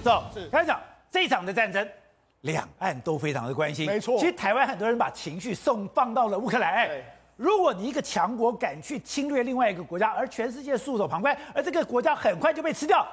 走，是开始讲这场的战争，两岸都非常的关心。没错其实台湾很多人把情绪送放到了乌克兰。哎对，如果你一个强国敢去侵略另外一个国家，而全世界束手旁观，而这个国家很快就被吃掉，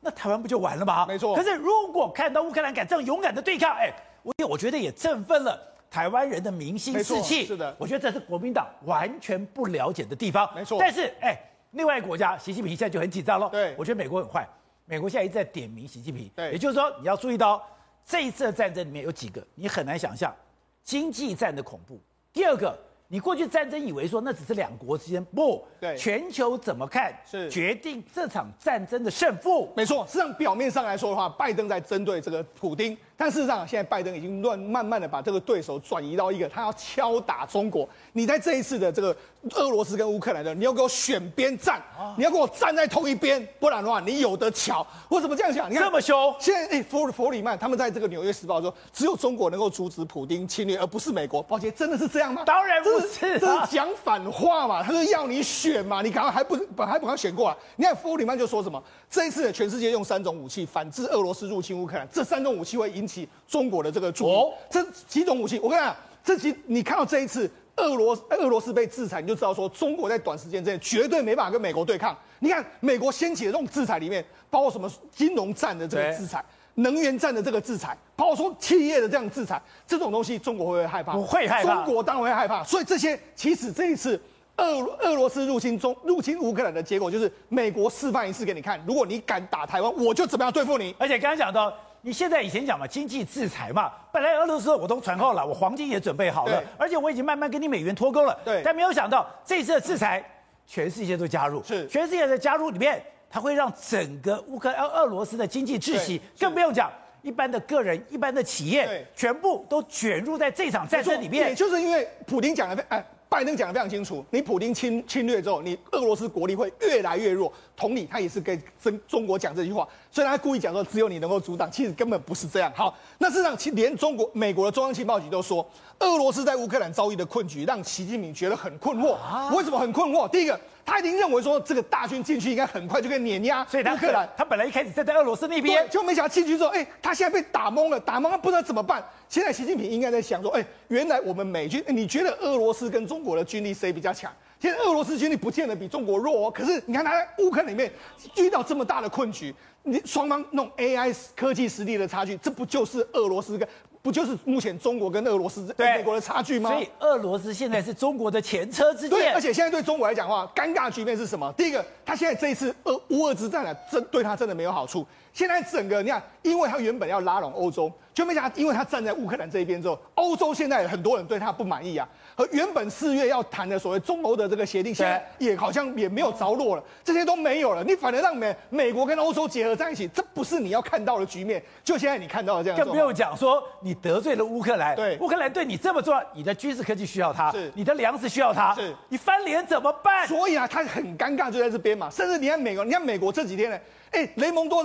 那台湾不就完了吗？没错可是如果看到乌克兰敢这样勇敢的对抗，哎，我我觉得也振奋了台湾人的民心士气。是的我觉得这是国民党完全不了解的地方。没错但是哎，另外一个国家，习近平现在就很紧张了。对我觉得美国很坏。美国现在一直在点名习近平，对也就是说你要注意到这一次的战争里面有几个你很难想象经济战的恐怖。第二个，你过去战争以为说那只是两国之间，不，对全球怎么看是决定这场战争的胜负。没错，事实上表面上来说的话，拜登在针对这个普丁，但事实上现在拜登已经乱慢慢的把这个对手转移到一个他要敲打中国。你在这一次的这个俄罗斯跟乌克兰的，你要给我选边站，你要跟我站在同一边，不然的话你有的瞧。我怎么这样想？你看这么凶现在哎，弗弗里曼他们在这个《纽约时报》说，只有中国能够阻止普丁侵略，而不是美国。抱歉，真的是这样吗？当然不是啊这是讲反话嘛？他说要你选嘛，你赶快还不把还不赶快选过来？你看弗里曼就说什么？这一次全世界用三种武器反制俄罗斯入侵乌克兰，这三种武器会引起中国的这个注意。哦这几种武器，我跟你讲，这几你看到这一次俄罗俄罗斯被制裁，你就知道说中国在短时间之内绝对没办法跟美国对抗。你看美国掀起的这种制裁里面，包括什么金融战的这个制裁。能源战的这个制裁，包括说企业的这样制裁，这种东西中国会不会害怕？不会害怕。中国当然会害怕。所以这些其实这一次俄俄罗斯入侵中入侵乌克兰的结果，就是美国示范一次给你看，如果你敢打台湾，我就怎么样对付你。而且刚才讲到，你现在以前讲嘛，经济制裁嘛，本来俄罗斯我都传好了，我黄金也准备好了，而且我已经慢慢跟你美元脱钩了。对但没有想到这次的制裁，全世界都加入，是全世界的加入里面，它会让整个乌克兰俄罗斯的经济窒息，更不用讲。一般的个人、一般的企业对，全部都卷入在这场战争里也面。就是因为普京讲的非，哎，拜登讲的非常清楚，你普京侵侵略之后，你俄罗斯国力会越来越弱。同理，他也是跟中中国讲这句话，虽然他故意讲说只有你能够阻挡，其实根本不是这样。好，那事实上，其连中国、美国的中央情报局都说，俄罗斯在乌克兰遭遇的困局，让习近平觉得很困惑。为什么很困惑？第一个。他一定认为说，这个大军进去应该很快就可以碾压所以他乌克兰。他本来一开始站在俄罗斯那边，就没想到进去之后，哎，他现在被打懵了，打懵了不知道怎么办。现在习近平应该在想说，哎，原来我们美军，你觉得俄罗斯跟中国的军力谁比较强？现在俄罗斯军力不见得比中国弱哦，可是你看他在乌克兰里面遇到这么大的困局，你双方弄 AI 科技实力的差距，这不就是俄罗斯跟？不就是目前中国跟俄罗斯、跟美国的差距吗？所以俄罗斯现在是中国的前车之鉴。对，而且现在对中国来讲的话，尴尬局面是什么？第一个，他现在这一次俄乌俄之战啊，真对他真的没有好处。现在整个你看，因为他原本要拉拢欧洲，就没想到，因为他站在乌克兰这一边之后，欧洲现在很多人对他不满意啊。和原本四月要谈的所谓中欧的这个协定，现在也好像也没有着落了，这些都没有了。你反而让美美国跟欧洲结合在一起，这不是你要看到的局面。就现在你看到的这样，更不用讲说你得罪了乌克兰，对，乌克兰对你这么重要，你的军事科技需要它，是，你的粮食需要它，是，你翻脸怎么办？所以啊，他很尴尬，就在这边嘛。甚至你看美国，你看美国这几天呢，哎，雷蒙多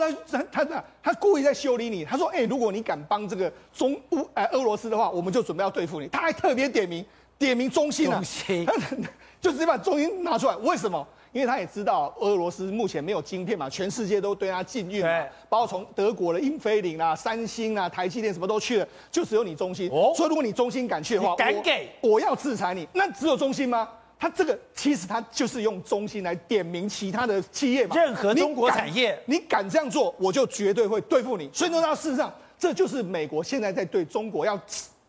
他他他他故意在修理你，他说，哎，如果你敢帮这个中乌哎俄罗斯的话，我们就准备要对付你。他还特别点名。点名中芯啊，中芯就直接把中心拿出来。为什么？因为他也知道俄罗斯目前没有晶片嘛，全世界都对他禁运嘛，包括从德国的英飞凌啊、三星啊、台积电什么都去了，就只有你中芯。哦，所以如果你中芯敢去的话，敢给我，我要制裁你。那只有中芯吗？他这个其实他就是用中心来点名其他的企业嘛，任何中国产业，你敢，这样做，我就绝对会对付你。所以呢，事实上这就是美国现在在对中国要。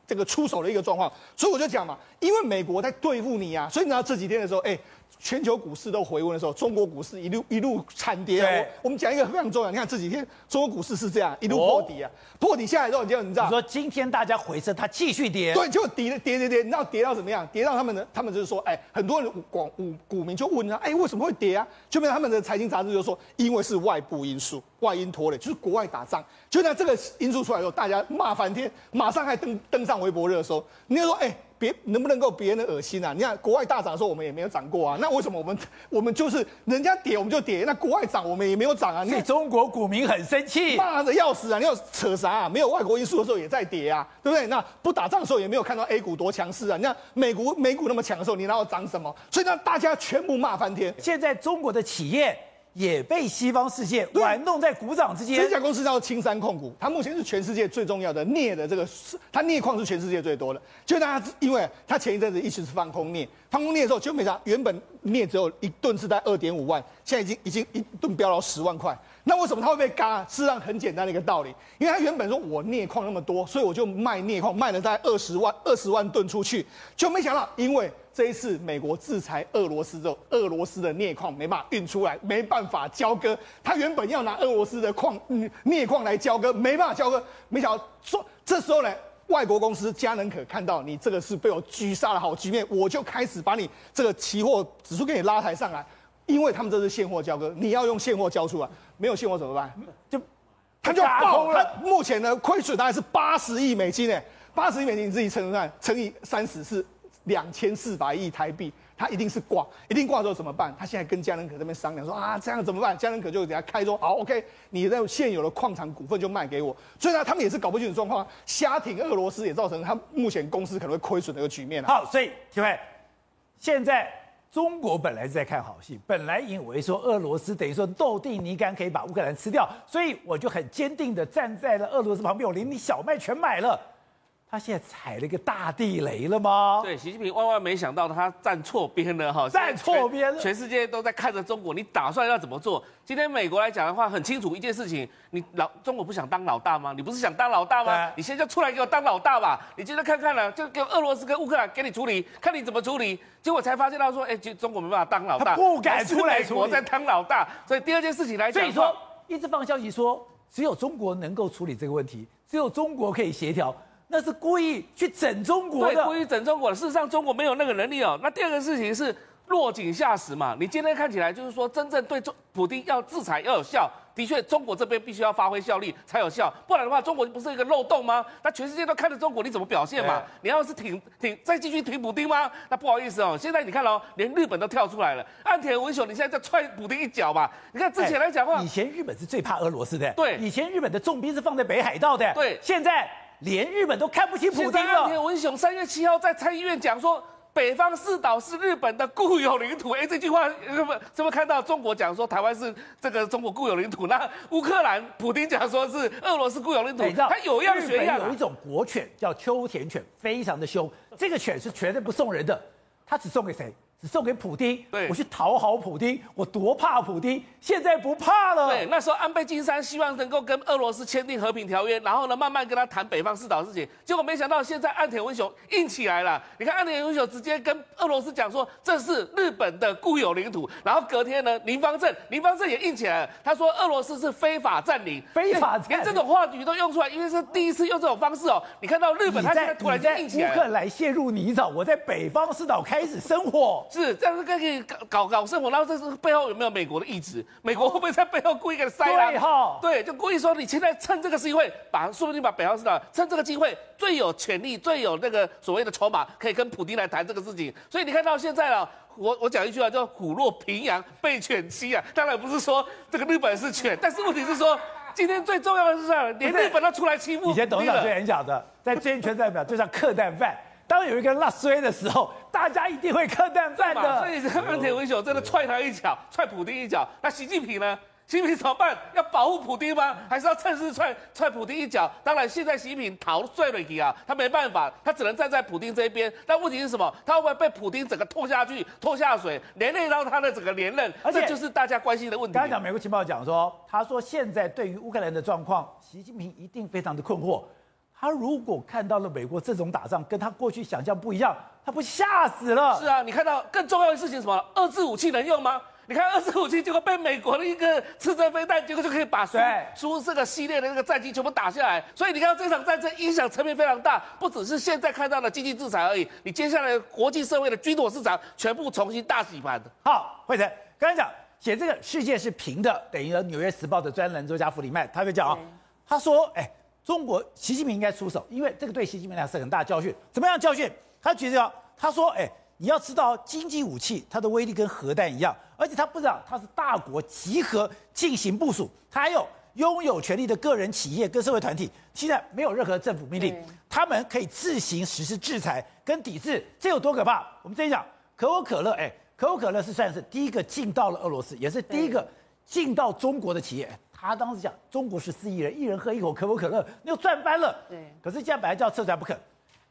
这个出手的一个状况，所以我就讲嘛，因为美国在对付你啊，所以你知道这几天的时候，哎，全球股市都回温的时候，中国股市一路一路惨跌。我我们讲一个非常重要，你看这几天中国股市是这样一路破底啊，破底下来之后，你就你知道，你说今天大家回升，它继续跌，对，就跌跌跌跌，你知道跌到怎么样？跌到他们的，他们就是说，哎，很多人广股股民就问他，哎，为什么会跌啊？就变成他们的财经杂志就说，因为是外部因素。外因拖累，就是国外打仗，就在这个因素出来的时候，大家骂翻天，马上还登登上微博热搜。你就说，哎、欸，别能不能够别人的恶心啊？你看国外大涨的时候，我们也没有涨过啊，那为什么我们我们就是人家跌我们就跌，那国外涨我们也没有涨啊？你中国股民很生气，骂的要死啊！你要扯啥啊？没有外国因素的时候也在跌啊，对不对？那不打仗的时候也没有看到 A 股多强势啊？你看美股美股那么强的时候，你然后涨什么？所以呢，大家全部骂翻天。现在中国的企业。也被西方世界玩弄在股掌之间。这家公司叫做青山控股，它目前是全世界最重要的镍的这个，它镍矿是全世界最多的。就大家因为它前一阵子一直是放空镍，放空镍的时候就没啥，原本镍只有一吨是在二点五万，现在已经已经一吨飙到十万块。那为什么它会被嘎？事实上很简单的一个道理，因为它原本说我镍矿那么多，所以我就卖镍矿，卖了大概二十万二十万吨出去，就没想到因为。这一次美国制裁俄罗斯之后，俄罗斯的镍矿没办法运出来，没办法交割。他原本要拿俄罗斯的矿镍矿来交割，没办法交割。没想到说这时候呢，外国公司嘉能可看到你这个是被我狙杀的好局面，我就开始把你这个期货指数给你拉抬上来，因为他们这是现货交割，你要用现货交出来，没有现货怎么办？就他就爆了。目前呢，亏损大概是八十亿美金诶，八十亿美金你自己乘算，乘以三十是。两千四百亿台币，他一定是挂，一定挂之后怎么办？他现在跟嘉能可这边商量说啊，这样怎么办？嘉能可就给他开说，好，OK，你的现有的矿产股份就卖给我。所以呢，他们也是搞不清楚状况，瞎挺俄罗斯也造成他目前公司可能会亏损的一个局面。好，所以各位，现在中国本来是在看好戏，本来以为说俄罗斯等于说豆地泥干可以把乌克兰吃掉，所以我就很坚定的站在了俄罗斯旁边，我连你小麦全买了。他现在踩了一个大地雷了吗？对，习近平万万没想到他站错边了哈，站错边了，全世界都在看着中国，你打算要怎么做？今天美国来讲的话很清楚一件事情，你老中国不想当老大吗？你不是想当老大吗？你现在就出来给我当老大吧！你今天看看了，就给俄罗斯跟乌克兰给你处理，看你怎么处理。结果才发现到说，哎，中国没办法当老大，不敢出来，美国在当老大。所以第二件事情来讲，所以说一直放消息说，只有中国能够处理这个问题，只有中国可以协调。那是故意去整中国的，对，故意整中国的。事实上，中国没有那个能力哦。那第二个事情是落井下石嘛。你今天看起来就是说，真正对中普京要制裁要有效，的确，中国这边必须要发挥效力才有效。不然的话，中国不是一个漏洞吗？那全世界都看着中国，你怎么表现嘛？你要是挺挺再继续挺普丁吗？那不好意思哦，现在你看哦，连日本都跳出来了。岸田文雄，你现在在踹普丁一脚嘛？你看之前来讲的话，以前日本是最怕俄罗斯的，对，以前日本的重兵是放在北海道的，对，现在。连日本都看不起普京了。岸田文雄三月七号在参议院讲说，北方四岛是日本的固有领土。哎，这句话是不是不是看到中国讲说台湾是这个中国固有领土？那乌克兰普丁讲说是俄罗斯固有领土。他有样学样。有一种国犬叫秋田犬，非常的凶。这个犬是绝对不送人的，它只送给谁？只送给普丁，对我去讨好普丁，我多怕普丁，现在不怕了。对，那时候安倍晋三希望能够跟俄罗斯签订和平条约，然后呢，慢慢跟他谈北方四岛事情。结果没想到现在岸田文雄硬起来了。你看岸田文雄直接跟俄罗斯讲说这是日本的固有领土，然后隔天呢，林方正林方正也硬起来了，他说俄罗斯是非法占领，非法占领，连这种话语都用出来，因为是第一次用这种方式哦。你看到日本，他现在突然间硬起来了。乌克兰陷入泥沼，我在北方四岛开始生活，是这样子可以。搞搞搞生活，然后这是背后有没有美国的意志？美国会不会在背后故意给他塞了？对哈，对，就故意说你现在趁这个机会，把说不定把北方市长趁这个机会最有权力、最有那个所谓的筹码，可以跟普京来谈这个事情。所以你看到现在了，我我讲一句话叫“虎落平阳被犬欺”啊，当然不是说这个日本是犬，但是问题是说今天最重要的是这样，连日本都出来欺负。以前董事长最演讲的，在圈圈代表就像客蛋饭。当有一个人落水的时候，大家一定会客蛋饭的。所以岸田文雄真的踹他一脚，踹普丁一脚。那习近平呢？习近平怎么办？要保护普丁吗？还是要趁势踹踹普丁一脚？当然，现在习近平逃税了去啊，他没办法，他只能站在普丁这一边。但问题是什么？他会不会被普丁整个拖下去、拖下水，连累到他的整个连任？而且这就是大家关心的问题。刚刚讲美国情报讲说，他说现在对于乌克兰的状况，习近平一定非常的困惑。他如果看到了美国这种打仗，跟他过去想象不一样，他不吓死了？是啊，你看到更重要的事情是什么？二制武器能用吗？你看二制武器，结果被美国的一个刺针飞弹，结果就可以把苏苏对这个系列的那个战机全部打下来。所以你看到这场战争影响层面非常大，不只是现在看到的经济制裁而已，你接下来国际社会的军火市场全部重新大洗盘。好，慧成，刚才讲写这个世界是平的，等于《纽约时报》的专栏作家弗里曼，他就讲啊，他说，哎。中国习近平应该出手，因为这个对习近平来说是很大的教训。怎么样教训？他觉得，他说：“哎，你要知道，经济武器它的威力跟核弹一样，而且他不知道他是大国集合进行部署，他还有拥有权力的个人、企业跟社会团体，现在没有任何政府命令，他们可以自行实施制裁跟抵制，这有多可怕？我们这样讲，可口可乐，哎，可口可乐是算是第一个进到了俄罗斯，也是第一个。”进到中国的企业，他当时讲中国十四亿人，一人喝一口可口可乐，那就赚翻了。对，可是现在本来就要撤出来不可。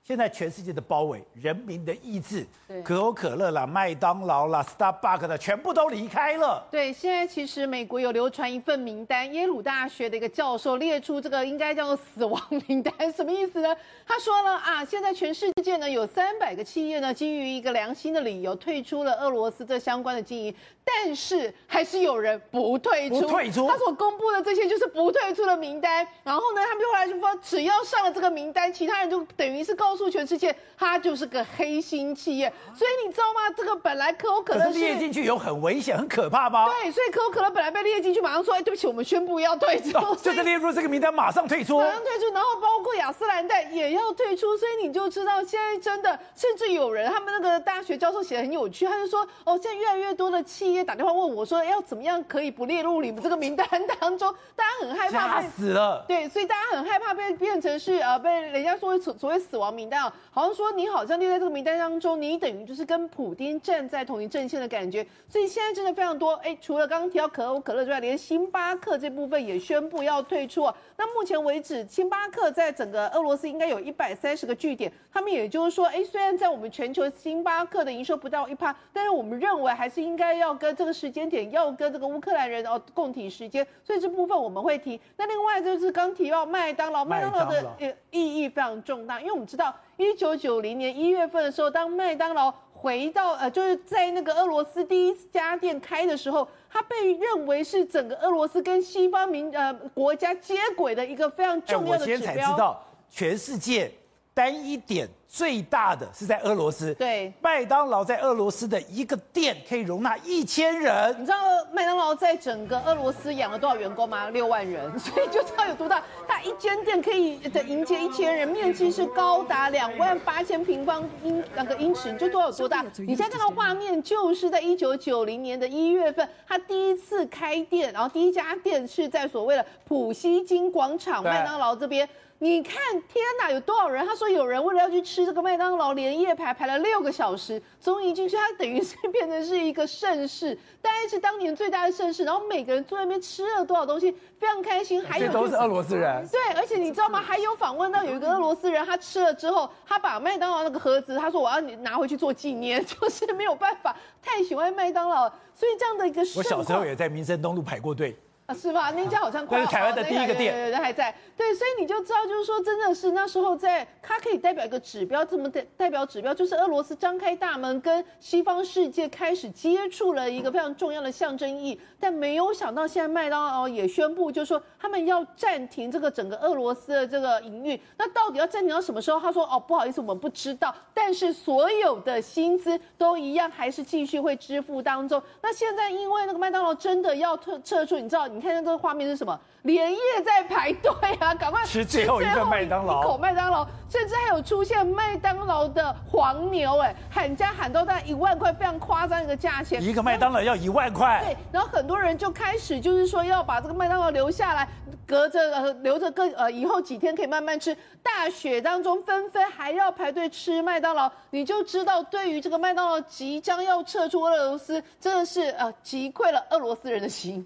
现在全世界的包围，人民的意志，可口可乐啦、麦当劳啦、Starbucks 的全部都离开了。对，现在其实美国有流传一份名单，耶鲁大学的一个教授列出这个应该叫做死亡名单，什么意思呢？他说了啊，现在全世界呢有三百个企业呢，基于一个良心的理由退出了俄罗斯这相关的经营，但是还是有人不退出。不退出。他所公布的这些就是不退出的名单。然后呢，他们就后来就说，只要上了这个名单，其他人就等于是告诉。诉全世界，他就是个黑心企业，所以你知道吗？这个本来可口可乐列进去有很危险、很可怕吗？对，所以可口可乐本来被列进去，马上说：“哎，对不起，我们宣布要退出。哦”就是列入这个名单，马上退出，马上退出，然后包括雅诗兰黛也要退出，所以你就知道现在真的，甚至有人他们那个大学教授写的很有趣，他就说：“哦，现在越来越多的企业打电话问我说，要怎么样。可以不列入你们这个名单当中？大家很害怕被吓死了。对，所以大家很害怕被变成是呃被人家说所所谓死亡名单啊，好像说。你好像列在这个名单当中，你等于就是跟普丁站在同一阵线的感觉，所以现在真的非常多。哎，除了刚刚提到可口可乐之外，连星巴克这部分也宣布要退出。那目前为止，星巴克在整个俄罗斯应该有一百三十个据点，他们也就是说，哎，虽然在我们全球星巴克的营收不到一趴，但是我们认为还是应该要跟这个时间点要跟这个乌克兰人哦共体时间，所以这部分我们会提。那另外就是刚提到麦当劳，麦当劳的呃意义非常重大，因为我们知道。一九九零年一月份的时候，当麦当劳回到呃，就是在那个俄罗斯第一家店开的时候，它被认为是整个俄罗斯跟西方民呃国家接轨的一个非常重要的指标。我今天才知道，全世界单一点。最大的是在俄罗斯，对，麦当劳在俄罗斯的一个店可以容纳一千人。你知道麦当劳在整个俄罗斯养了多少员工吗？六万人，所以就知道有多大。它一间店可以的迎接一千人，面积是高达两万八千平方英那个英尺，你就多少有多大。你现在看到画面，就是在一九九零年的一月份，他第一次开店，然后第一家店是在所谓的普希金广场麦当劳这边。你看，天哪，有多少人？他说有人为了要去吃这个麦当劳，连夜排排了六个小时，终于进去。它等于是变成是一个盛世，大概是当年最大的盛世。然后每个人坐在那边吃了多少东西，非常开心。还有、就是、都是俄罗斯人。对，而且你知道吗？还有访问到有一个俄罗斯人，他吃了之后，他把麦当劳那个盒子，他说我要你拿回去做纪念，就是没有办法，太喜欢麦当劳，所以这样的一个。我小时候也在民生东路排过队。啊，是吧？那家好像快。那是台湾的第一个店，对对对，还在。对，所以你就知道，就是说，真的是那时候在，它可以代表一个指标，这么代代表指标，就是俄罗斯张开大门，跟西方世界开始接触了一个非常重要的象征意义。但没有想到，现在麦当劳也宣布，就是说他们要暂停这个整个俄罗斯的这个营运。那到底要暂停到什么时候？他说：“哦，不好意思，我们不知道。但是所有的薪资都一样，还是继续会支付当中。那现在因为那个麦当劳真的要撤撤出，你知道？”你看这个画面是什么？连夜在排队啊！赶快吃最后一个麦当劳，一口麦当劳，甚至还有出现麦当劳的黄牛，哎，喊价喊到大概一万块，非常夸张一个价钱。一个麦当劳要一万块。对，然后很多人就开始就是说要把这个麦当劳留下来，隔着呃留着个呃以后几天可以慢慢吃。大雪当中纷纷还要排队吃麦当劳，你就知道对于这个麦当劳即将要撤出俄罗斯，真的是呃击溃了俄罗斯人的心。